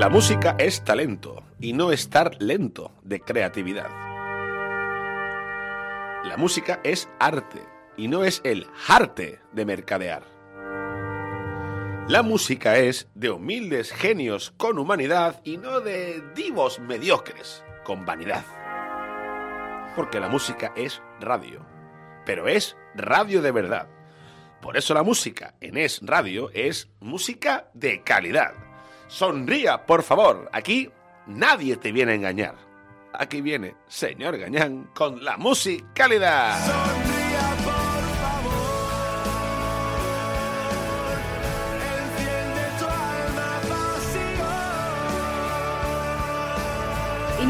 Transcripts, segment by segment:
La música es talento y no estar lento de creatividad. La música es arte y no es el arte de mercadear. La música es de humildes genios con humanidad y no de divos mediocres con vanidad. Porque la música es radio, pero es radio de verdad. Por eso la música en Es Radio es música de calidad Sonría, por favor. Aquí nadie te viene a engañar. Aquí viene señor Gañán con la musicalidad.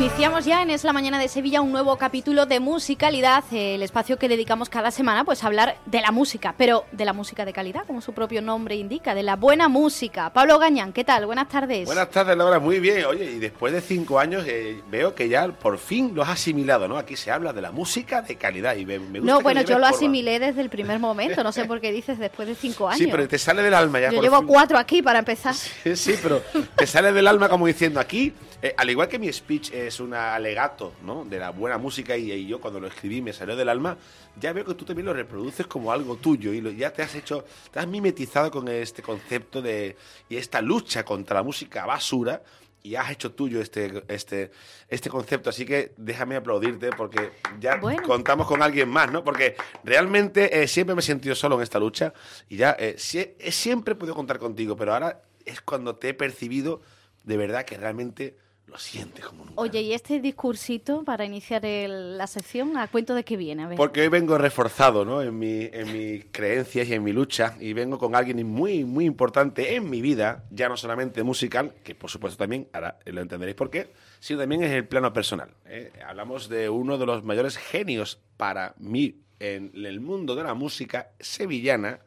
Iniciamos ya en Es la Mañana de Sevilla un nuevo capítulo de Musicalidad, el espacio que dedicamos cada semana pues a hablar de la música, pero de la música de calidad, como su propio nombre indica, de la buena música. Pablo Gañán, ¿qué tal? Buenas tardes. Buenas tardes, Laura, muy bien. Oye, y después de cinco años eh, veo que ya por fin lo has asimilado, ¿no? Aquí se habla de la música de calidad y me, gusta No, bueno, yo lo asimilé desde el primer momento, no sé por qué dices después de cinco años. Sí, pero te sale del alma ya. Yo llevo cuatro aquí para empezar. Sí, sí, pero te sale del alma como diciendo aquí, eh, al igual que mi speech es una alegría ¿no? de la buena música y, yo cuando lo escribí me salió del alma, ya veo que tú también lo reproduces como algo tuyo y ya te has hecho, te has mimetizado con este concepto de y esta lucha contra la música basura y has hecho tuyo este, este, este concepto. Así que déjame aplaudirte porque ya contamos con alguien más, ¿no? Porque realmente eh, siempre me he sentido solo en esta lucha y ya eh, siempre he podido contar contigo, pero ahora es cuando te he percibido de verdad que realmente lo como nunca. Oye, ¿y este discursito para iniciar la sección, a cuento de qué viene? Porque hoy vengo reforzado ¿no? en, mi, en mis creencias y en mi lucha y vengo con alguien muy, muy importante en mi vida, ya no solamente musical, que por supuesto también, ahora lo entenderéis por qué, sino también en el plano personal. ¿eh? Hablamos de uno de los mayores genios para mí en el mundo de la música sevillana,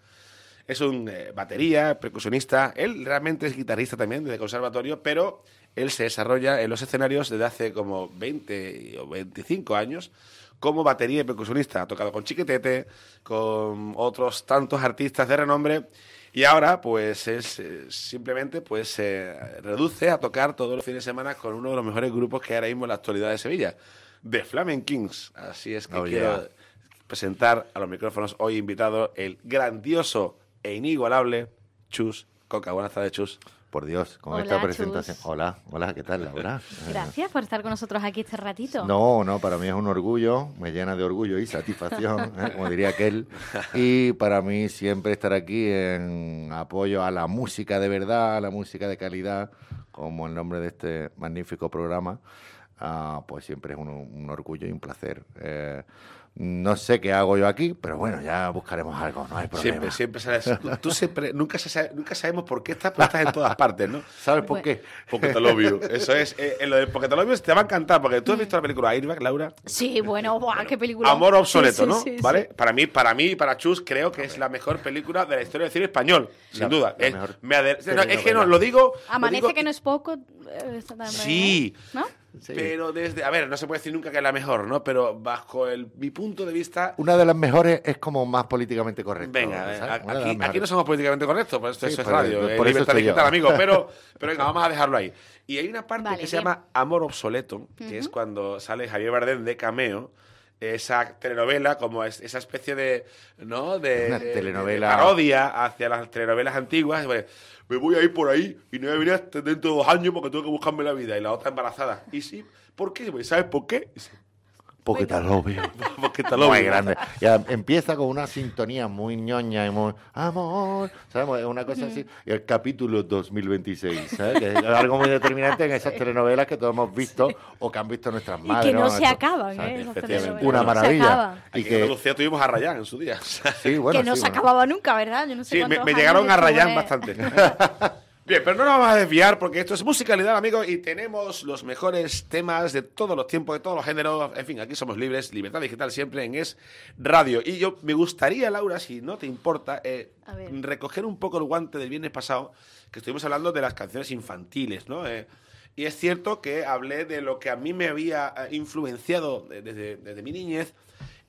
es un eh, batería, percusionista. Él realmente es guitarrista también desde conservatorio, pero él se desarrolla en los escenarios desde hace como 20 o 25 años como batería y percusionista. Ha tocado con Chiquetete, con otros tantos artistas de renombre y ahora pues es eh, simplemente pues se reduce a tocar todos los fines de semana con uno de los mejores grupos que hay ahora mismo en la actualidad de Sevilla, The Flamen Kings. Así es que oh, quiero presentar a los micrófonos hoy invitado el grandioso e inigualable Chus Coca. Buenas tardes, Chus por Dios, con esta presentación. Hola, hola, ¿qué tal, Laura? Gracias por estar con nosotros aquí este ratito. No, no, para mí es un orgullo, me llena de orgullo y satisfacción, ¿eh? como diría aquel. Y para mí siempre estar aquí en apoyo a la música de verdad, a la música de calidad, como el nombre de este magnífico programa, ah, pues siempre es un, orgullo y un placer. Eh, no sé qué hago yo aquí, pero bueno, ya buscaremos algo, no hay problema. Siempre, siempre Tú siempre, nunca, nunca sabemos por qué estás, pero estás en todas partes, ¿no? ¿Sabes por qué? Porque te lo vio. Eso es, eh, lo de porque te lo vio te va a encantar, porque tú has visto la película Airbag, Laura. Sí, bueno, qué película. Amor obsoleto, ¿no? ¿Vale? Para mí, para mí, para Chus, creo que es la mejor película de la historia del cine español, sin duda. Es, que no, lo digo. Amanece que no es poco. Eh, sí. ¿No? Pero desde, a ver, no se puede decir nunca que es la mejor, ¿no? Pero bajo el, mi punto de vista... Una de las mejores es como más políticamente correcta. Venga, aquí, no somos políticamente correctos, por esto es radio, por, eso estoy amigo, pero, pero venga, vamos a dejarlo ahí. Y hay una parte que se llama Amor Obsoleto, que es cuando sale Javier Bardem de cameo, esa telenovela como esa especie de no de, telenovela parodia hacia las telenovelas antiguas pues, me voy a ir por ahí y no voy a venir hasta dentro de dos años porque tengo que buscarme la vida y la otra embarazada y sí ¿por qué? ¿sabes por qué? Lo veo. Porque te lo Muy grande. Ya empieza con una sintonía muy ñoña y muy amor, ¿sabes? Es una cosa así. Y el capítulo 2026, ¿sabes? Que es algo muy determinante en esas telenovelas que todos hemos visto o que han visto nuestras Y madres. que no ¿no? se acaban, ¿sabes? ¿eh? Una maravilla. Y en que, Andalucía tuvimos a Rayán en su día. sí, bueno, que no sí, se bueno. acababa nunca, ¿verdad? Yo no sé Sí, me, me llegaron a en- bastante. Bien, pero no nos vamos a desviar porque esto es musicalidad, amigos, y tenemos los mejores temas de todos los tiempos, de todos los géneros. En fin, aquí somos libres, libertad digital siempre en Es Radio. Y yo me gustaría, Laura, si no te importa, eh, recoger un poco el guante del viernes pasado, que estuvimos hablando de las canciones infantiles, ¿no? Eh, y es cierto que hablé de lo que a mí me había eh, influenciado de- desde, desde mi niñez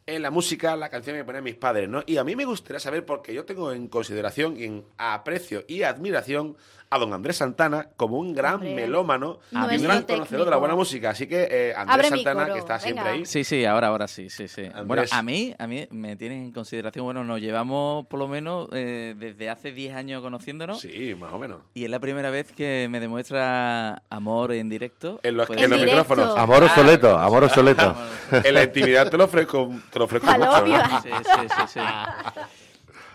en la música, la canción que me ponían mis padres, ¿no? Y a mí me gustaría saber, porque yo tengo en consideración, en aprecio y admiración a don Andrés Santana como un gran Hombre. melómano y un gran conocedor de la buena música. Así que eh, Andrés Abre Santana, que está siempre venga. ahí. Sí, sí, ahora, ahora sí, sí, sí. Andrés. Bueno, a mí, a mí me tienen en consideración, bueno, nos llevamos por lo menos eh, desde hace 10 años conociéndonos. Sí, más o menos. Y es la primera vez que me demuestra amor en directo. En los, Pues- en los En directo. micrófonos. Amor Ah, obsoleto, amor obsoleto. En la intimidad te lo ofrezco, te lo ofrezco mucho. obvio. ¿no? Sí, sí, sí, sí.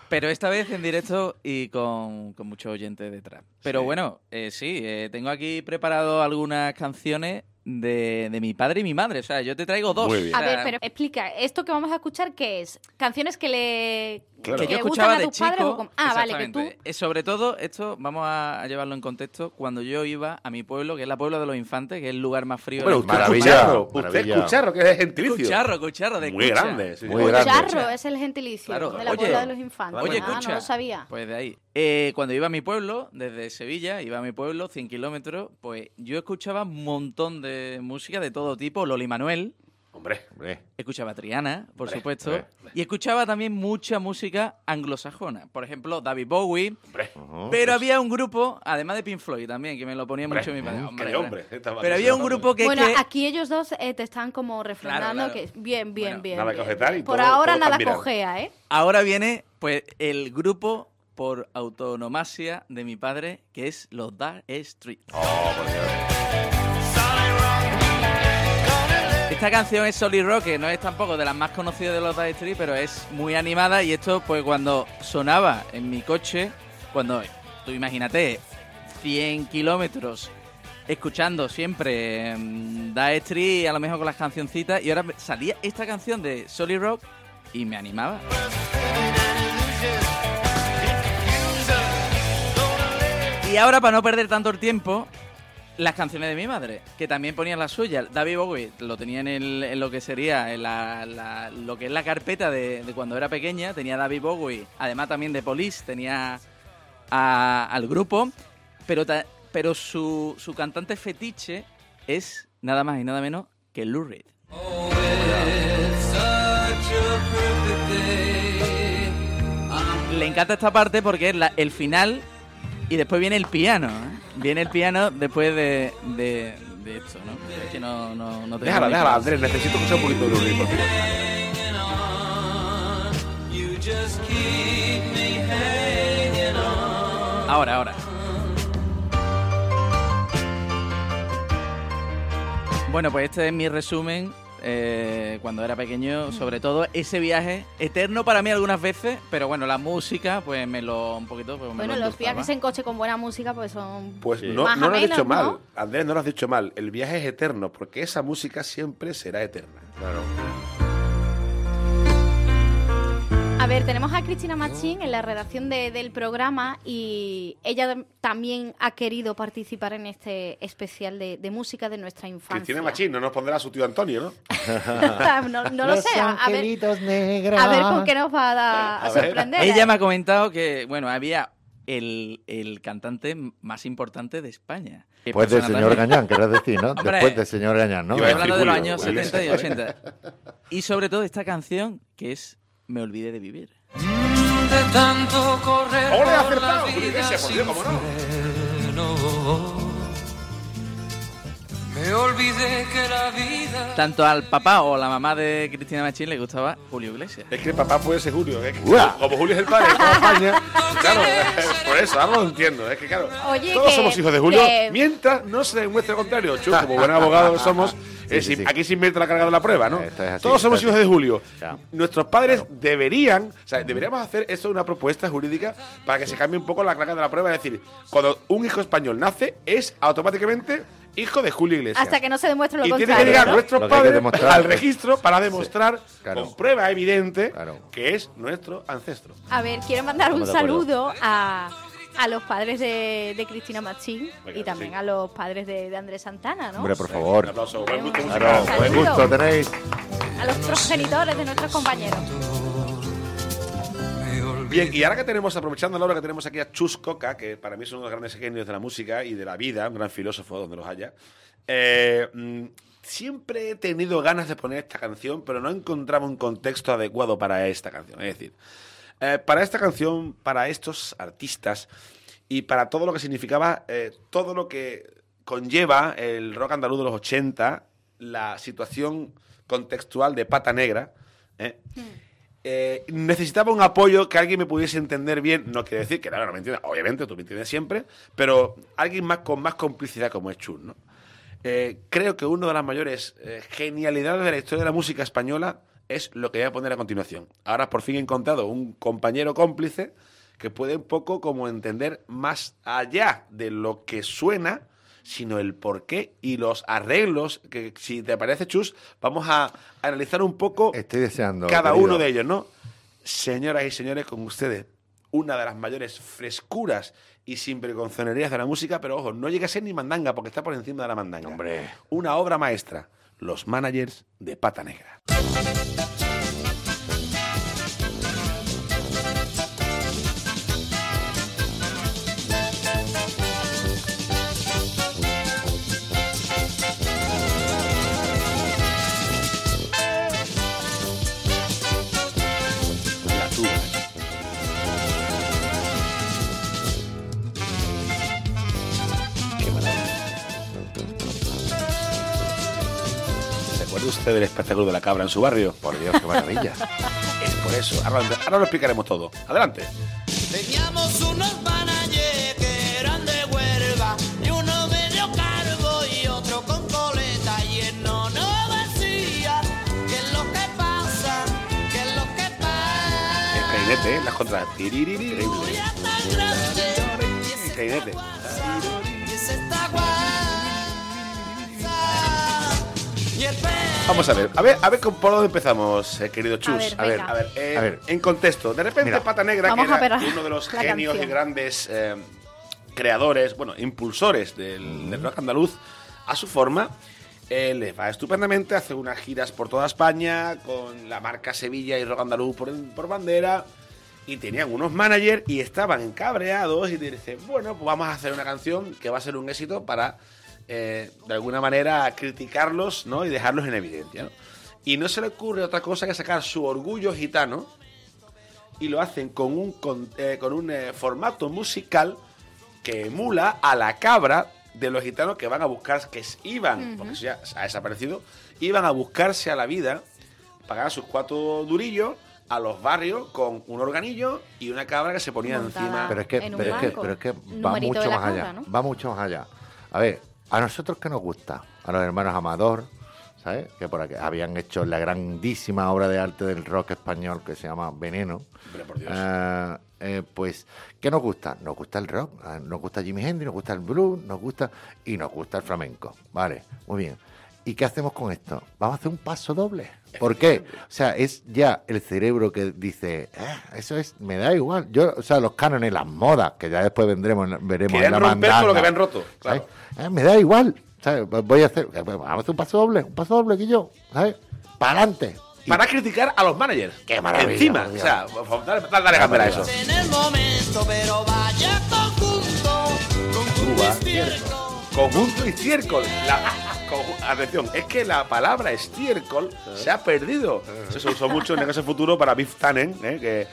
Pero esta vez en directo y con, con muchos oyentes detrás. Pero Sí. bueno, eh, sí, eh, tengo aquí preparado algunas canciones de, de mi padre y mi madre. O sea, yo te traigo dos. Muy bien. A O sea, ver, pero explica, ¿esto que vamos a escuchar qué es? ¿Canciones que le, Claro. que yo escuchaba de tus padres? chico. Ah, vale, que tú... Sobre todo, esto vamos a, llevarlo en contexto, cuando yo iba a mi pueblo, que es la Pueblo de los Infantes, que es el lugar más frío. Bueno, del usted Maravilla, escucharro, usted maravilla. escucharro, que es gentilicio. Cucharro, cucharro, de Muy grande. sí, Muy grande. Charro es el gentilicio Claro. de la Oye, Puebla de los Infantes. Oye, ah, no lo sabía. Pues de ahí. Eh, cuando iba a mi pueblo, desde Sevilla, iba a mi pueblo, 100 kilómetros, pues yo escuchaba un montón de música de todo tipo. Loli Manuel, Hombre, Hombre, escuchaba Triana, por Hombre, supuesto, hombre, y escuchaba también mucha música anglosajona. Por ejemplo, David Bowie. Pero había un grupo, además de Pink Floyd también, que me lo ponía Hombre, mucho mi padre. hombre, Pero había un grupo que... bueno, que- aquí ellos dos eh, te están como refrendando Claro, claro. que bien, bien, Bueno, bien. nada y Por todo- ahora todo nada cojea, ¿eh? Ahora viene, pues, el grupo por autonomasia de mi padre, que es los Dark Street. Oh, por Dios. Esta canción es Solid Rock, que no es tampoco de las más conocidas de los Dire Street, pero es muy animada y esto, pues cuando sonaba en mi coche, cuando, tú imagínate, 100 kilómetros escuchando siempre mm, Dire Street, a lo mejor con las cancioncitas, y ahora salía esta canción de Solid Rock y me animaba. Y ahora, para no perder tanto el tiempo, las canciones de mi madre, que también ponían las suyas. David Bowie lo tenía en, el- en lo que sería lo que es la carpeta de, de cuando era pequeña. Tenía David Bowie, además también de Police, tenía a- al grupo, pero, ta- pero su, su cantante fetiche es nada más y nada menos que Lou Reed. Le encanta esta parte porque es el final y después viene el piano. ¿eh? Viene el piano después de, de, de esto, ¿no? Es que no, no, no Déjala, déjala. Andrés. Necesito escuchar un poquito de por favor. Ahora, ahora. Bueno, pues este es mi resumen eh, cuando era pequeño, sobre todo ese viaje eterno para mí algunas veces, pero bueno, la música pues me lo un poquito pues, me Bueno, lo los viajes en coche con buena música pues son... Pues Sí. no, Más no lo has dicho mal. Andrés, no lo has dicho mal. El viaje es eterno, porque esa música siempre será eterna. Claro. A ver, tenemos a Cristina Machín en la redacción de- del programa y ella también ha querido participar en este especial de, de música de nuestra infancia. Cristina Machín, no nos pondrá a su tío Antonio, ¿no? no no lo Los sé, a, a ver, negros. a ver con qué nos va a, dar- a A ver. sorprender. Ella me ha comentado que, bueno, había el, el cantante más importante de España. Después del señor Gañán, querés decir, ¿no? Hombre. Después del señor Gañán, ¿no? Hablando de los años Julio 70 y Iglesias. 80. Y sobre todo esta canción que es Me olvidé de vivir. de tanto correr ¡Ole, por la acertado! Julio vida Iglesias, por Dios, sin cómo no. Me olvidé que la vida Tanto al papá o a la mamá de Cristina Machín le gustaba Julio Iglesias. Es que el papá puede ser Julio. es que como Julio es el padre de toda España, claro, por eso, ahora lo entiendo. Es que, claro, Oye, todos que- somos hijos de Julio, que- mientras no se demuestre lo contrario. Chu, como buen abogado que somos, Es decir, aquí se invierte la carga de la prueba, ¿no? Esto es así, Todos somos hijos de Julio. Ya. Nuestros padres deberían, o sea, deberíamos hacer esto una propuesta jurídica para que se cambie un poco la carga de la prueba. Es decir, cuando un hijo español nace, es automáticamente hijo de Julio Iglesias. Hasta que no se demuestre lo y tiene que contrario. llegar ¿no? nuestros Lo que hay que padres demostrar al es- registro para demostrar claro. con prueba evidente Claro. que es nuestro ancestro. A ver, quiero mandar un saludo a, a los padres de, de Cristina Machín Venga, y también sí. a los padres de, de Andrés Santana, ¿no? Hombre, por Un favor. aplauso. Buen gusto Claro. buen gusto tenéis. A los progenitores de nuestros compañeros. Bien, y ahora que tenemos, aprovechando la hora que tenemos aquí a Chus Coca, que para mí es uno de los grandes genios de la música y de la vida, un gran filósofo donde los haya, eh, mm, siempre he tenido ganas de poner esta canción, pero no encontraba un contexto adecuado para esta canción. Es decir, eh, para esta canción, para estos artistas y para todo lo que significaba, eh, todo lo que conlleva el rock andaluz de los 80, la situación contextual de Pata Negra, ¿eh? Eh, necesitaba un apoyo que alguien me pudiese entender bien. No quiere decir que no, no me entienda. Obviamente, tú me entiendes siempre. Pero alguien más con más complicidad como es Chus, ¿no? Eh, creo que una de las mayores eh, genialidades de la historia de la música española es lo que voy a poner a continuación. Ahora por fin he encontrado un compañero cómplice que puede un poco como entender más allá de lo que suena, sino el porqué y los arreglos que, si te parece, Chus, vamos a analizar un poco Estoy deseando. cada querido. uno de ellos, ¿no? Señoras y señores, con ustedes, una de las mayores frescuras y sin preconcenerías de la música, pero ojo, no llega a ser ni mandanga, porque está por encima de la mandanga. Hombre. Una obra maestra, Los Managers de Pata Negra. ¿Recuerda usted del espectáculo de la cabra en su barrio? Por Dios, qué maravilla. Es por eso. Ahora, ahora lo explicaremos todo. Adelante. Teníamos unos que eran de Huelva y uno medio cargo y otro con coleta y él no nos decía qué es lo que pasa, qué es lo que El pasa. clarinete, ¿eh? Las contras. Increíble. El clarinete. Vamos a ver, a ver, a ver con- por dónde empezamos, eh, querido Chus. ver, a ver, venga. a ver, eh, A ver. en contexto. De repente, Mira. Pata Negra, que era uno de los genios y grandes eh, creadores, bueno, impulsores del, del rock andaluz, a su forma, eh, les va estupendamente, hace unas giras por toda España, con la marca Sevilla y rock andaluz por, por bandera. Y tenían unos managers y estaban encabreados y dicen, bueno, pues vamos a hacer una canción que va a ser un éxito para, eh, de alguna manera, criticarlos ¿no? y dejarlos en evidencia. ¿no? Y no se le ocurre otra cosa que sacar su orgullo gitano y lo hacen con un, con, eh, con un eh, formato musical que emula a la cabra de los gitanos que van a buscar, que iban, porque eso ya ha desaparecido, iban a buscarse a la vida, pagar sus cuatro durillos a los barrios con un organillo y una cabra que se ponía Montada. encima. Pero es que, En un pero es que, pero es que va mucho más allá. Va mucho más allá. A ver, a nosotros que nos gusta, a los hermanos Amador, ¿sabes? Que por aquí habían hecho la grandísima obra de arte del rock español que se llama Veneno. Hombre, por Dios. Eh, eh, pues, ¿qué nos gusta? Nos gusta el rock, eh, nos gusta Jimi Hendrix, nos gusta el blues, nos gusta y nos gusta el flamenco. Vale, muy bien. ¿Y qué hacemos con esto? Vamos a hacer un paso doble. ¿Por qué? O sea, es ya el cerebro que dice, "Eh, eso es, me da igual. Yo, o sea, los cánones, las modas, que ya después vendremos, veremos en la romper con lo que habían roto, claro. Eh, me da igual. ¿sabes? Voy a hacer, eh, vamos a hacer un paso doble, un paso doble que yo, ¿sabes? Para adelante. Y- Para criticar a los managers. Qué maravilla, Encima. O sea, dale, dale, dale a eso. en el momento, pero vaya conjunto Tuba, estiércol. Conjunto y estiércol. La- atención, es que la palabra estiércol se ha perdido. Eso se usó mucho en el futuro para Biff Tannen, ¿eh? que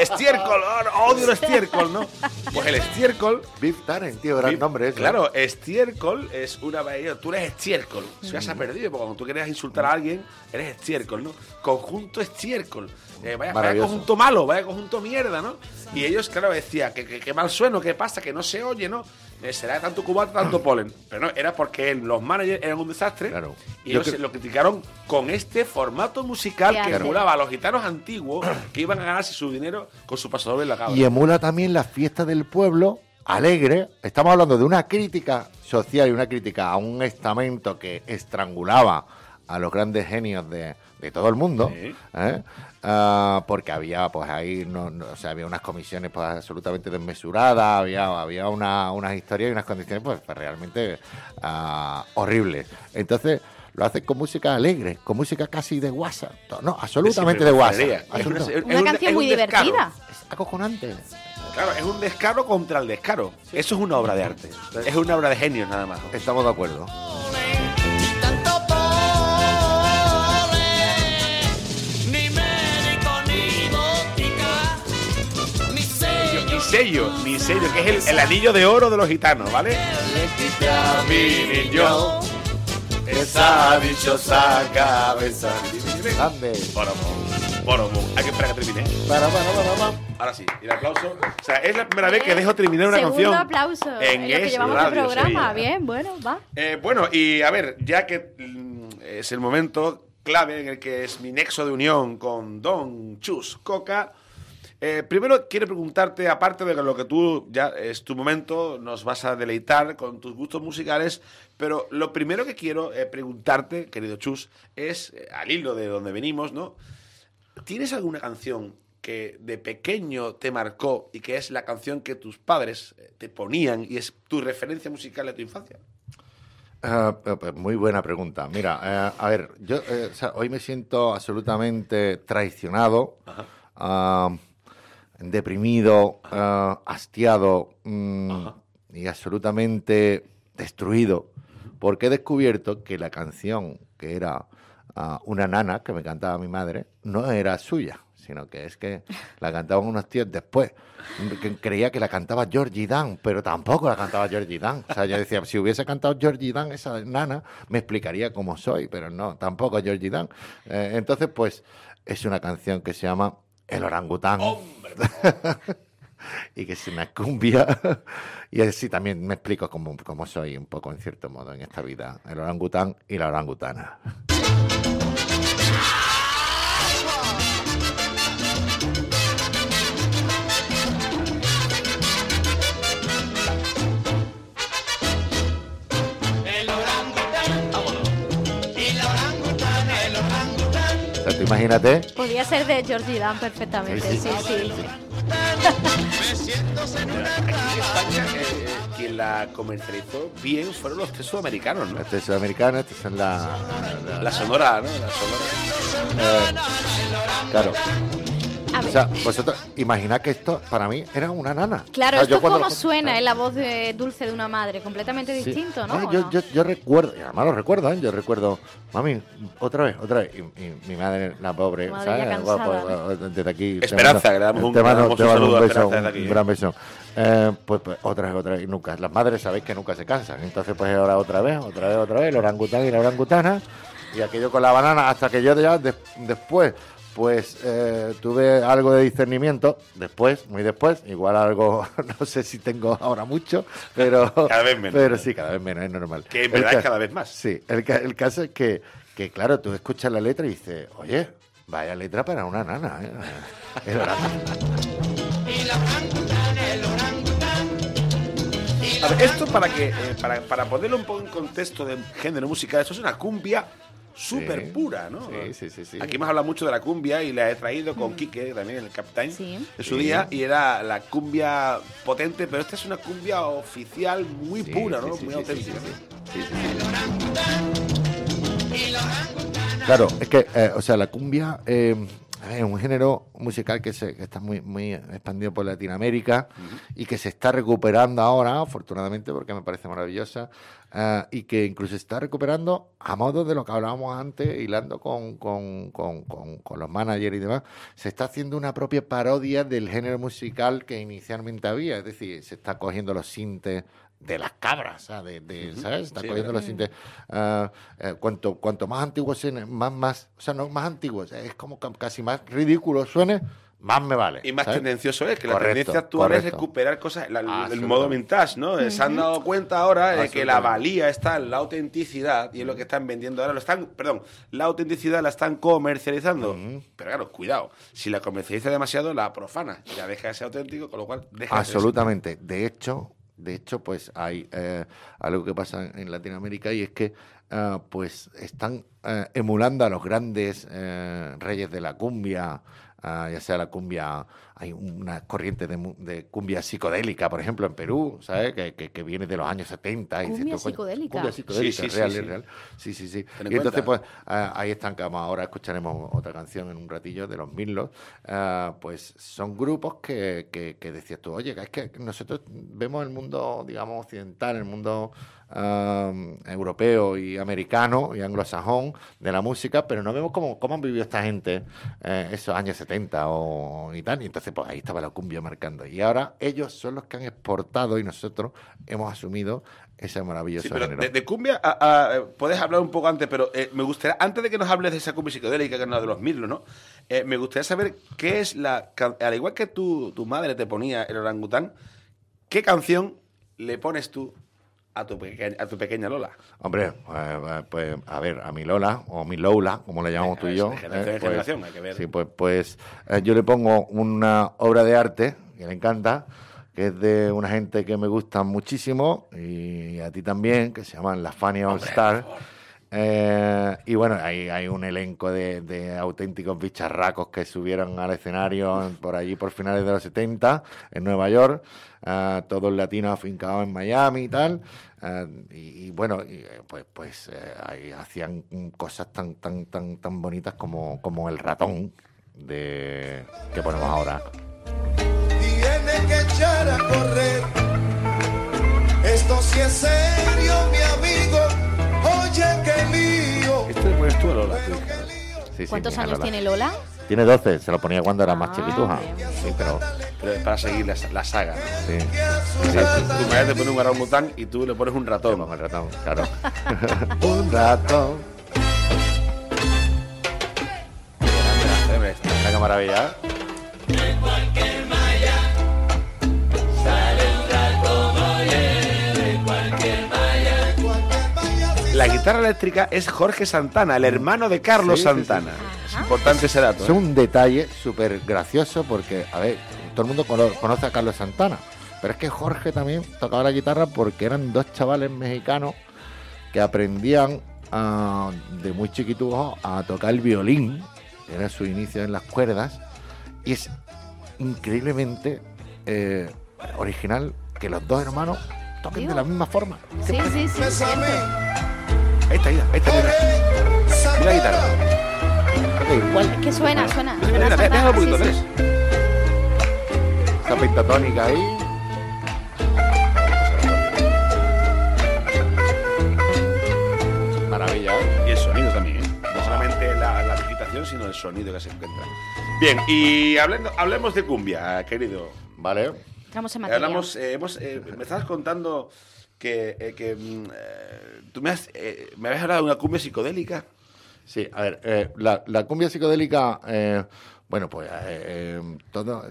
estiércol, oh, odio el estiércol, ¿no? Pues el estiércol Biff Tannen, tío, gran Biff- nombre ese. Claro, estiércol es una bahía. Tú eres estiércol. Se ha perdido, porque cuando tú quieres insultar a alguien, eres estiércol, ¿no? Conjunto estiércol. Eh, vaya, vaya conjunto malo, vaya conjunto mierda, ¿no? Y ellos, claro, decían que, que, que mal sueno, ¿qué pasa? Que no se oye, ¿no? eh, será tanto cubata, tanto polen. Pero no, era porque él- los managers eran un desastre. Claro. Y ellos lo criticaron con este formato musical ¿Qué que emulaba a los gitanos antiguos que iban a ganarse su dinero con su pasador en la cabra. Y emula también la fiesta del pueblo alegre. Estamos hablando de una crítica social y una crítica a un estamento que estrangulaba a los grandes genios de, de todo el mundo. Sí. ¿eh? Ah, porque había, pues ahí, no, no- o sea, había unas comisiones pues, absolutamente desmesuradas, había, había una- unas historias y unas condiciones pues, pues, realmente ah, horribles. Entonces, lo hacen con música alegre, con música casi de WhatsApp. No, absolutamente de WhatsApp. Es una, Absoluta- es Una un- canción es muy un divertida. Es acojonante. Claro, es un descaro contra el descaro. Eso es una obra de arte. Es una obra de genios nada más. Estamos de acuerdo. Sello. Ni sello, que es el, el anillo de oro de los gitanos, ¿vale? Le mi niño. Esa dichosa cabeza. Grande. Boromón, Boromón. Hay que esperar que termine. Para, para, para, para. Ahora sí, y el aplauso. O sea, es la primera vez que dejo terminar una Segundo canción. aplauso en lo que Es llevamos Radio de programa. Sevilla. Bien, bueno, va. Eh, bueno, y a ver, ya que mm, es el momento clave en el que es mi nexo de unión con Don Chus Coca, eh, primero quiero preguntarte, aparte de lo que tú ya es tu momento, nos vas a deleitar con tus gustos musicales, pero lo primero que quiero eh, preguntarte, querido Chus, es, eh, al hilo de donde venimos, ¿no? ¿Tienes alguna canción que de pequeño te marcó y que es la canción que tus padres te ponían y es tu referencia musical de tu infancia? Ah, pues muy buena pregunta. Mira, a ver, yo o sea, hoy me siento absolutamente traicionado, ah, deprimido, ah, hastiado mm, y absolutamente destruido, porque he descubierto que la canción que era ah, una nana que me cantaba mi madre no era suya, sino que es que la cantaban unos tíos después. Que creía que la cantaba Georgie Dan, pero tampoco la cantaba Georgie Dan. O sea, yo decía, si hubiese cantado Georgie Dan, esa nana, me explicaría cómo soy, pero no, tampoco Georgie Dan. Eh, entonces, pues, es una canción que se llama El Orangután. y que es una cumbia. y así también me explico cómo, cómo soy un poco, en cierto modo, en esta vida. El orangután y la orangutana. Imagínate Podría ser de Georgie Dan perfectamente, sí, Sí, sí. sí. Eh, quien la comercializó bien fueron los tres sudamericanos, ¿no? Este es sudamericano, este es la, la- La sonora, ¿no? La sonora. eh, claro. A O sea, vosotros imaginad que esto para mí era una nana. claro, O sea, esto yo cuando como lo- suena en la voz de dulce de una madre, completamente Sí. distinto, ¿no? Ah, ¿O yo, no? yo, yo recuerdo, y además lo recuerdo, ¿eh? yo recuerdo, mami, otra vez, otra vez. Y, y mi madre, la pobre, madre ¿sabes? cansada, pues, eh, desde aquí. te Esperanza, mando- que le damos un- te mando- te un mando a beso, aquí, un ¿eh? gran beso. Eh, pues, pues otra vez, otra vez, y nunca. Las madres sabéis que nunca se cansan. Entonces, pues ahora otra vez, otra vez, otra vez, el orangután y la orangutana. Y aquello con la banana, hasta que yo ya des- después, pues eh, tuve algo de discernimiento. Después, muy después, igual algo, no sé si tengo ahora mucho, pero. Cada vez menos. Pero sí, cada vez menos, es normal. Que en verdad es cada vez más. Sí, el, ca- el caso es que, que, claro, tú escuchas la letra y dices, oye, vaya letra para una nana. ¿eh? El A ver, esto para que eh, para, para ponerlo un poco en contexto de género musical, esto es una cumbia súper Sí. pura, ¿no? Sí, sí, sí, sí. Aquí hemos hablado mucho de la cumbia y la he traído con Quique, también el capitán, Sí. en su Sí. día, y era la cumbia potente, pero esta es una cumbia oficial muy Sí, pura, ¿no? sí, muy sí, auténtica. sí, ¿no? sí, sí, sí. Claro, es que, eh, o sea, la cumbia eh, es un género musical que, se, que está muy, muy expandido por Latinoamérica y que se está recuperando ahora, afortunadamente, porque me parece maravillosa, eh, y que incluso se está recuperando a modo de lo que hablábamos antes, hilando con, con, con, con, con los managers y demás, se está haciendo una propia parodia del género musical que inicialmente había, es decir, se está cogiendo los sintes de las cabras, o sea, de, de, ¿sabes? Está Sí, cogiendo los sintes. ah, eh, cuanto, cuanto más antiguos suene, más, más, o sea, no más antiguos, es como ca- casi más ridículo suene, más me vale. Y más ¿sabes? tendencioso es, que la tendencia actual es recuperar cosas, la- el Absolutamente. modo vintage, ¿no? Se han dado cuenta ahora de que la Absolutamente. valía está en la autenticidad y es lo que están vendiendo ahora. Lo están, perdón, la autenticidad la están comercializando. Pero claro, cuidado, si la comercializa demasiado, la profana. Ya deja de ser auténtico, con lo cual deja de ser Absolutamente. De hecho, de hecho, pues hay eh, algo que pasa en Latinoamérica y es que ah, pues están eh, emulando a los grandes eh, reyes de la cumbia, ya sea la cumbia, hay una corriente de, mu- de cumbia psicodélica, por ejemplo, en Perú, ¿sabes? Que, que- que viene de los años 70. y Cumbia coño, psicodélica. Cumbia psicodélica, Sí, sí, real, sí. es real. Sí, sí, sí. Ten en Y entonces, cuenta. pues, Ah, ahí están, que vamos, ahora escucharemos otra canción en un ratillo de los Mirlos. Ah, pues son grupos que, que, que decías tú, oye, es que nosotros vemos el mundo, digamos, occidental, el mundo europeo y americano y anglosajón de la música, pero no vemos cómo, cómo han vivido esta gente eh, esos años 70 o, y tal. Y entonces, pues ahí estaba la cumbia marcando. Y ahora ellos son los que han exportado y nosotros hemos asumido ese maravilloso Sí, pero de, de cumbia, a- a- puedes hablar un poco antes, pero eh, me gustaría, antes de que nos hables de esa cumbia psicodélica, que es la de los Mirlos, ¿no? Eh, me gustaría saber qué es la. Al igual que tu, tu madre te ponía el orangután, ¿qué canción le pones tú a tu, peque- a tu pequeña Lola? Hombre, eh, eh, pues a ver, a mi Lola, o mi Lola, como le llamamos tú y yo. de generación en pues, generación, hay que ver. Sí, pues, pues eh, yo le pongo una obra de arte que le encanta, que es de una gente que me gusta muchísimo y a ti también, que se llaman La Fania All Star. Eh, y bueno, hay, hay un elenco de, auténticos bicharracos que subieron al escenario por allí por finales de los 70 en Nueva York, eh, todos latinos afincados en Miami y tal. eh, y, bueno, eh, pues, pues hacían cosas tan, tan, tan, tan bonitas como, como el ratón de que ponemos ahora. Tiene que echar a correr. Esto sí es Sí, sí, ¿Cuántos años Lola. tiene Lola? Tiene 12, se lo ponía cuando era más Ah, chiquituja. Sí, pero Pero es para seguir la, la saga. ¿no? sí. O sea, tu tu madre te pone un orangután y tú le pones un ratón. El ratón, claro. un ratón. Mira qué maravilla. Guitarra eléctrica es Jorge Santana, el hermano de Carlos Sí, sí, sí. Santana. Es importante ese dato. Es ¿eh? un detalle súper gracioso porque, a ver, todo el mundo cono- conoce a Carlos Santana, pero es que Jorge también tocaba la guitarra porque eran dos chavales mexicanos que aprendían ah, de muy chiquitujos a tocar el violín, que era su inicio en las cuerdas, y es increíblemente eh, original que los dos hermanos toquen de la misma forma. Sí, sí, sí. Está, mira, está, mira. Mira la guitarra. Igual, Es que suena, suena. Mira, mira, un poquito, sí, sí. Esa pentatónica ahí. Maravilla, ¿eh? Y el sonido también, ¿eh? No solamente la, la digitación, sino el sonido que se encuentra. Bien, y hablando, hablemos de cumbia, querido. Vale. Entramos en materia. Hablamos, eh, hemos, eh, me estabas contando que, eh, mm, eh, tú me, has, eh, me habías hablado de una cumbia psicodélica. Sí, a ver, eh, la, la cumbia psicodélica, bueno, pues eh, eh, todo, eh,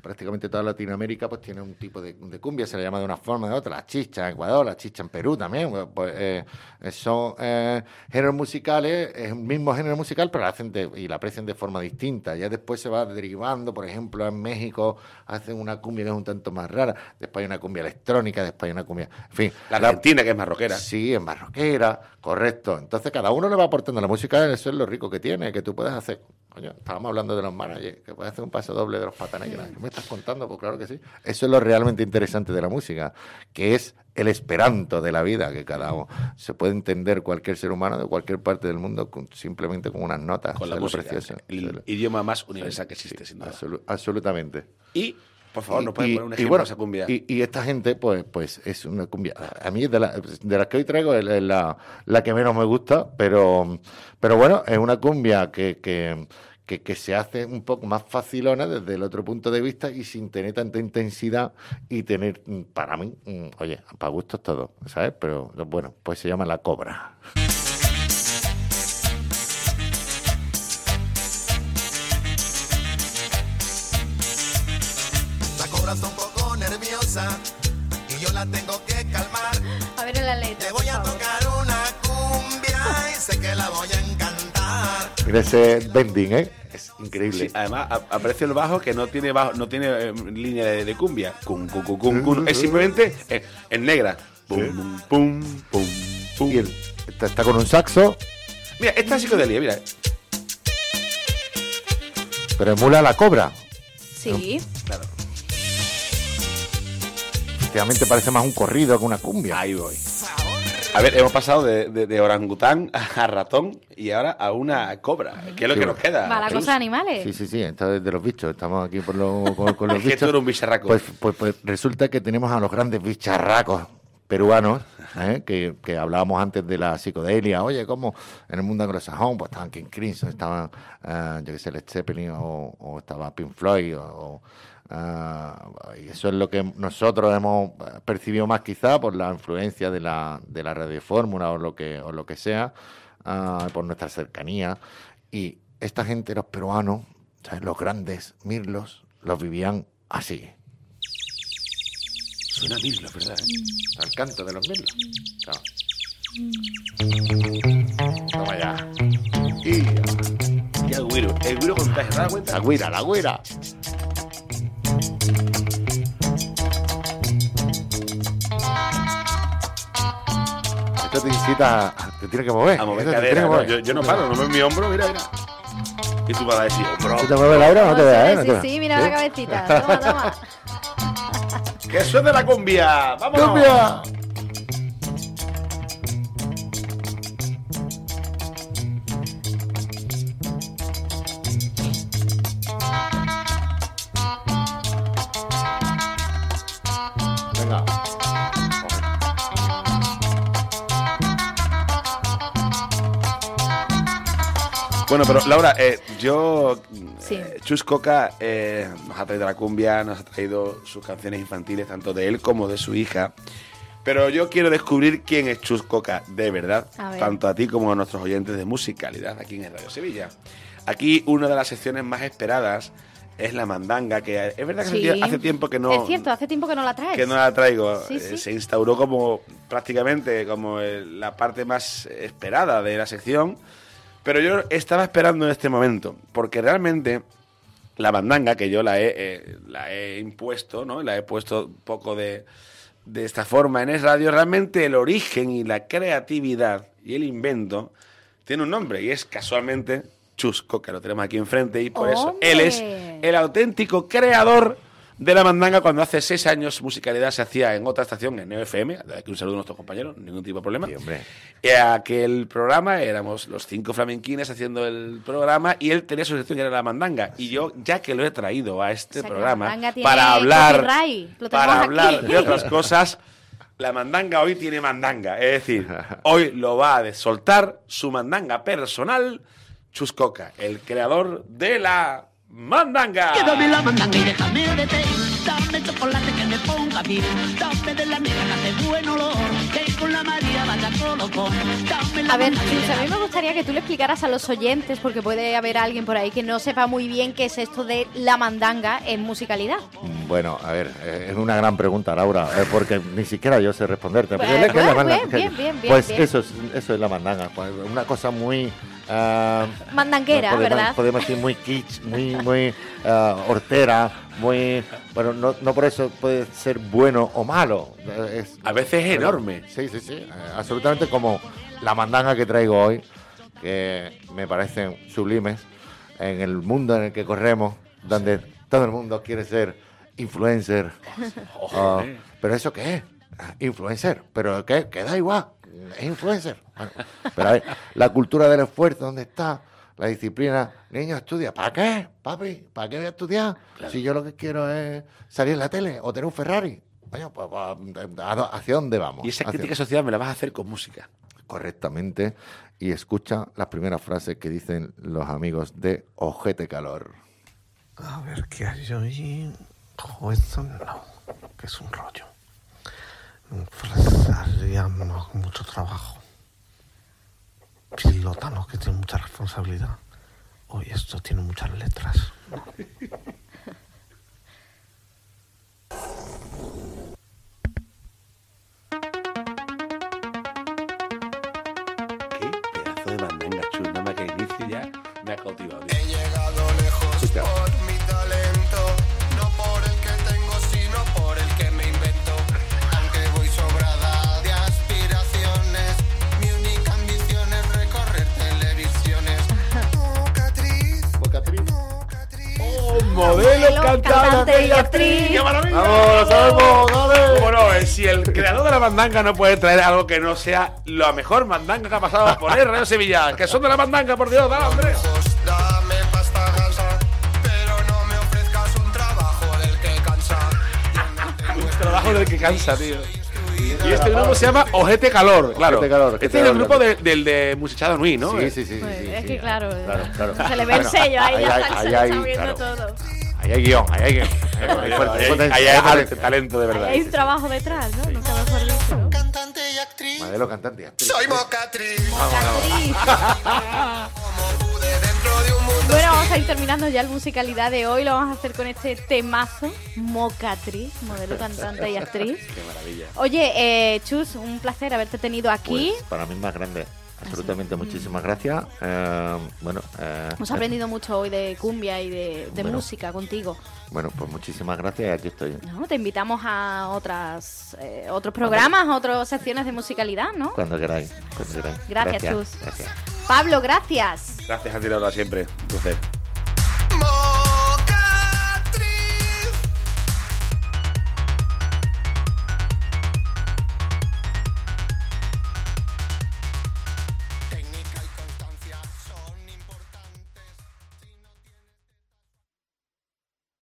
prácticamente toda Latinoamérica pues tiene un tipo de, de cumbia, se le llama de una forma o de otra, la chicha en Ecuador, la chicha en Perú también, pues eh, son eh, géneros musicales, es el mismo género musical, pero la hacen de- y la aprecian de forma distinta. Ya después se va derivando, por ejemplo, en México hacen una cumbia que es un tanto más rara, después hay una cumbia electrónica, después hay una cumbia, en fin. La la- Argentina, que es más rockera. Sí, en barroquera, correcto. Entonces cada uno le va aportando la música, eso es lo rico que tiene, que tú puedes hacer. Coño, estábamos hablando de los managers, que puedes hacer un paso doble de los patanegras. ¿Qué me estás contando? Pues claro que sí. Eso es lo realmente interesante de la música, que es el esperanto de la vida, que cada uno se puede entender cualquier ser humano de cualquier parte del mundo con- simplemente con unas notas. Con la música. El idioma más universal que existe, sin duda. absolu- absolutamente. Y, por favor, nos y- poner un ejemplo bueno, de esa cumbia. Y, y esta gente, pues, pues es una cumbia. A mí, de, la- de las que hoy traigo, es la, la que menos me gusta, pero, pero bueno, es una cumbia que, que, que, que se hace un poco más facilona desde el otro punto de vista y sin tener tanta intensidad y tener, para mí, mm, oye, para gustos todo, ¿sabes? Pero bueno, pues se llama La Cobra. Está un poco nerviosa y yo la tengo que calmar. A ver en la letra. Le voy a tocar una cumbia y sé que la voy a encantar. Mira ese bending, ¿eh? Es increíble. Sí, además a- aprecio el bajo que no tiene bajo, no tiene eh, línea de, de cumbia. Cum, cum, cum, cum, cum. Es simplemente eh, en negra. Pum, pum, pum, pum, pum. Y está con un saxo, Mira, esta es psicodelia, mira. pero emula la cobra. Sí. Claro. Efectivamente parece más un corrido que una cumbia. Ahí voy. A ver, hemos pasado de, de- de orangután a ratón y ahora a una cobra. ¿Qué es lo Sí, que nos queda? Va la Chus? cosa de animales. Sí, sí, sí, esto es de los bichos. Estamos aquí por lo- con, con los bichos. un bicharraco. Pues, pues, pues resulta que tenemos a los grandes bicharracos peruanos, ¿eh? que, que hablábamos antes de la psicodelia. Oye, ¿cómo en el mundo anglosajón? Pues estaban King Crimson, estaban, eh, yo qué sé, Led Zeppelin, o, o estaba Pink Floyd, o, o, ah, y eso es lo que nosotros hemos percibido más quizá por la influencia de la, de la radiofórmula o lo que, o lo que sea, ah, por nuestra cercanía. Y esta gente, los peruanos, ¿sabes? los grandes mirlos, los vivían así. Suena a mirlo, ¿verdad? eh? Al canto de los mirlos. Chao. Toma ya. Y Qué agüero. El güiro contagia, ¿te das cuenta? la güira, la güira. Esto te incita a... Te tiene que mover. A mover Esto te cadera. tiene que ¿no? mover. Yo, yo no paro, no muevo mi hombro, mira, mira. Y tú me vas a decir, hombro. ¿Tú te mueves, Laura, o no te veas, eh? No te sí, veas. sí, mira la cabecita. Toma, toma. ¡Que suene la cumbia! ¡Vámonos! ¡Cumbia! Venga. Bueno, pero Laura, eh, yo. Sí. eh, Chus Coca eh, nos ha traído la cumbia, nos ha traído sus canciones infantiles, tanto de él como de su hija. Pero yo quiero descubrir quién es Chus Coca de verdad, A tanto a ti como a nuestros oyentes de musicalidad aquí en Radio Sevilla. Aquí una de las secciones más esperadas es la mandanga, que es verdad que hace Sí. tie- hace tiempo que no, Es cierto, hace tiempo que no la traes. que no la traigo. Sí, Eh, sí. Se instauró como prácticamente como el- la parte más esperada de la sección. Pero yo estaba esperando en este momento, porque realmente la mandanga, que yo la he, eh, la he impuesto, ¿no? La he puesto un poco de, de esta forma en Es Radio, realmente el origen y la creatividad y el invento tiene un nombre y es casualmente Chusco, que lo tenemos aquí enfrente y por eso él es el auténtico creador de la mandanga cuando hace seis años musicalidad se hacía en otra estación, en FM, de aquí un saludo a nuestros compañeros, ningún tipo de problema. Sí, hombre. Y aquel programa éramos los cinco flamenquines haciendo el programa y él tenía su sección que era la mandanga. Y yo, ya que lo he traído a este O sea, programa para hablar, para hablar aquí. de otras cosas, la mandanga hoy tiene mandanga. Es decir, hoy lo va a soltar su mandanga personal, Chuscoca, el creador de la mandanga. Dame la mandanga y déjame de té. Dame chocolate que me ponga bien. Dame de la negra que hace buen olor. A ver, Chus, a mí me gustaría que tú le explicaras a los oyentes, porque puede haber alguien por ahí que no sepa muy bien qué es esto de la mandanga en musicalidad. Bueno, a ver, eh, es una gran pregunta, Laura, eh, porque ni siquiera yo sé responderte. Pues, bien, bien, bien, Pues bien. eso es, eso es la mandanga, pues, una cosa muy... ah, Mandanguera, podemos, ¿verdad? Podemos decir muy kitsch, muy, muy ah, hortera, muy... Bueno, no, no por eso puede ser bueno o malo. eh, es- A veces es enorme. Sí, sí, sí, eh, absolutamente como la mandanga que traigo hoy, que me parecen sublimes en el mundo en el que corremos, donde todo el mundo quiere ser influencer. Ah, ¿Pero eso qué es? Influencer. ¿Pero qué? Que da igual. Es influencer. Bueno, pero a ver, la cultura del esfuerzo, ¿dónde está? La disciplina. Niño, estudia. ¿Para qué, papi? ¿Para qué voy a estudiar? Si yo lo que quiero es salir en la tele o tener un Ferrari. Coño, pues, pues, ¿a- ¿hacia dónde vamos? Y esa ¿Hacia- crítica social me la vas a hacer con música. correctamente y escucha las primeras frases que dicen los amigos de Ojete Calor. A ver qué hay hoy. Jo, esto no, que es un rollo. Con mucho trabajo pilota. Que tiene mucha responsabilidad. Hoy oh, esto tiene muchas letras. Qué pedazo de mandanga chula, que inicio ya me ha cautivado. He llegado lejos por mi Modelo, cantante cantante y actriz. ¡Qué maravilla! ¡Vamos, lo sabemos! ¡Dale! ¿Cómo no? Eh, Si el creador de la mandanga no puede traer algo que no sea la mejor mandanga que ha pasado por el Radio Sevilla, que son de la mandanga, por Dios, dale, un trabajo del que cansa. Un trabajo del que cansa, tío. Y este grupo se llama Ojete Calor, claro. Ojete Calor, Ojete este es el grupo claro. de- del de Musechado Nui, ¿no? Sí, sí, sí. sí, Pues, sí, es sí. que claro, Claro, claro. se le ve el Bueno, sello, ahí ya ahí se ahí está claro. todo. Ahí hay guion, ahí hay guion. Hay Ahí fuerte, hay- arte, talento de verdad. Hay un trabajo detrás, ¿no? Nunca mejor dicho, ¿no? Cantante y actriz, Modelo, cantante y actriz. soy mocatriz. Mundo Bueno, vamos a ir terminando ya el musicalidad de hoy. Lo vamos a hacer con este temazo, Mocatriz, modelo cantante y actriz. Qué maravilla. Oye, eh, Chus, un placer haberte tenido aquí. Pues para mí más grande. Absolutamente, muchísimas gracias. Eh, bueno, eh, Hemos aprendido mucho hoy de cumbia y de, de Bueno. música contigo. Bueno, pues muchísimas gracias y aquí estoy. ¿no? Te invitamos a otras eh, otros programas, otras secciones de musicalidad, ¿no? Cuando queráis. Cuando queráis. Gracias, Chus. Gracias. Pablo, gracias. Gracias a ti, Laura, siempre. Un placer.